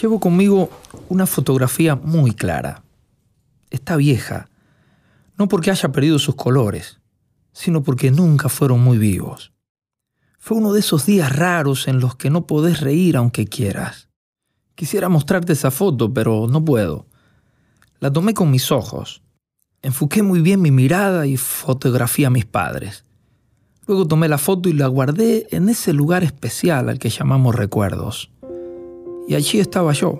Llevo conmigo una fotografía muy clara. Está vieja, no porque haya perdido sus colores, sino porque nunca fueron muy vivos. Fue uno de esos días raros en los que no podés reír aunque quieras. Quisiera mostrarte esa foto, pero no puedo. La tomé con mis ojos. Enfoqué muy bien mi mirada y fotografié a mis padres. Luego tomé la foto y la guardé en ese lugar especial al que llamamos recuerdos. Y allí estaba yo,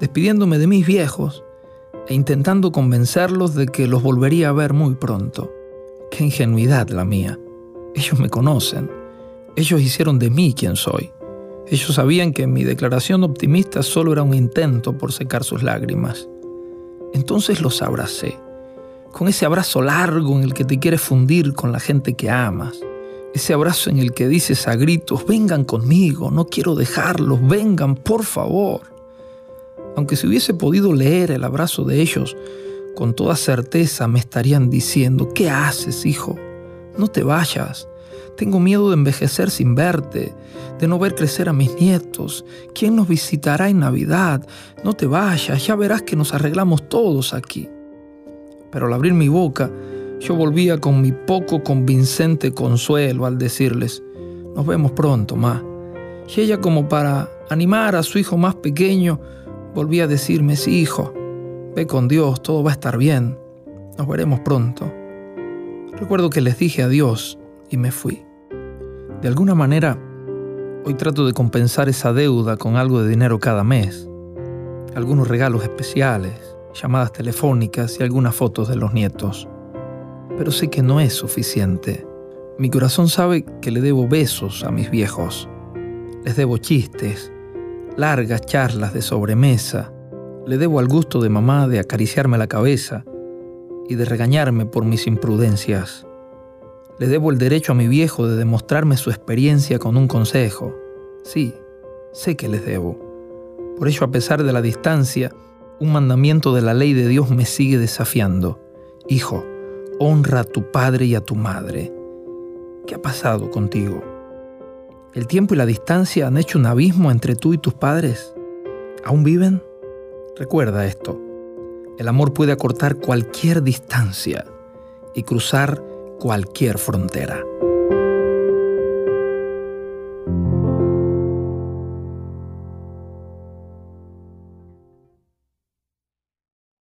despidiéndome de mis viejos e intentando convencerlos de que los volvería a ver muy pronto. Qué ingenuidad la mía. Ellos me conocen. Ellos hicieron de mí quien soy. Ellos sabían que mi declaración optimista solo era un intento por secar sus lágrimas. Entonces los abracé, con ese abrazo largo en el que te quieres fundir con la gente que amas, ese abrazo en el que dices a gritos, vengan conmigo, no quiero dejarlos, vengan, por favor. Aunque si hubiese podido leer el abrazo de ellos, con toda certeza me estarían diciendo, ¿qué haces, hijo? No te vayas. Tengo miedo de envejecer sin verte, de no ver crecer a mis nietos. ¿Quién nos visitará en Navidad? No te vayas, ya verás que nos arreglamos todos aquí. Pero al abrir mi boca, yo volvía con mi poco convincente consuelo al decirles, nos vemos pronto, ma. Y ella como para animar a su hijo más pequeño, volvía a decirme, sí, hijo, ve con Dios, todo va a estar bien, nos veremos pronto. Recuerdo que les dije adiós y me fui. De alguna manera, hoy trato de compensar esa deuda con algo de dinero cada mes, algunos regalos especiales, llamadas telefónicas y algunas fotos de los nietos pero sé que no es suficiente. Mi corazón sabe que le debo besos a mis viejos. Les debo chistes, largas charlas de sobremesa. Le debo al gusto de mamá de acariciarme la cabeza y de regañarme por mis imprudencias. Le debo el derecho a mi viejo de demostrarme su experiencia con un consejo. Sí, sé que les debo. Por ello, a pesar de la distancia, un mandamiento de la ley de Dios me sigue desafiando. Hijo, honra a tu padre y a tu madre. ¿Qué ha pasado contigo? ¿El tiempo y la distancia han hecho un abismo entre tú y tus padres? ¿Aún viven? Recuerda esto. El amor puede acortar cualquier distancia y cruzar cualquier frontera.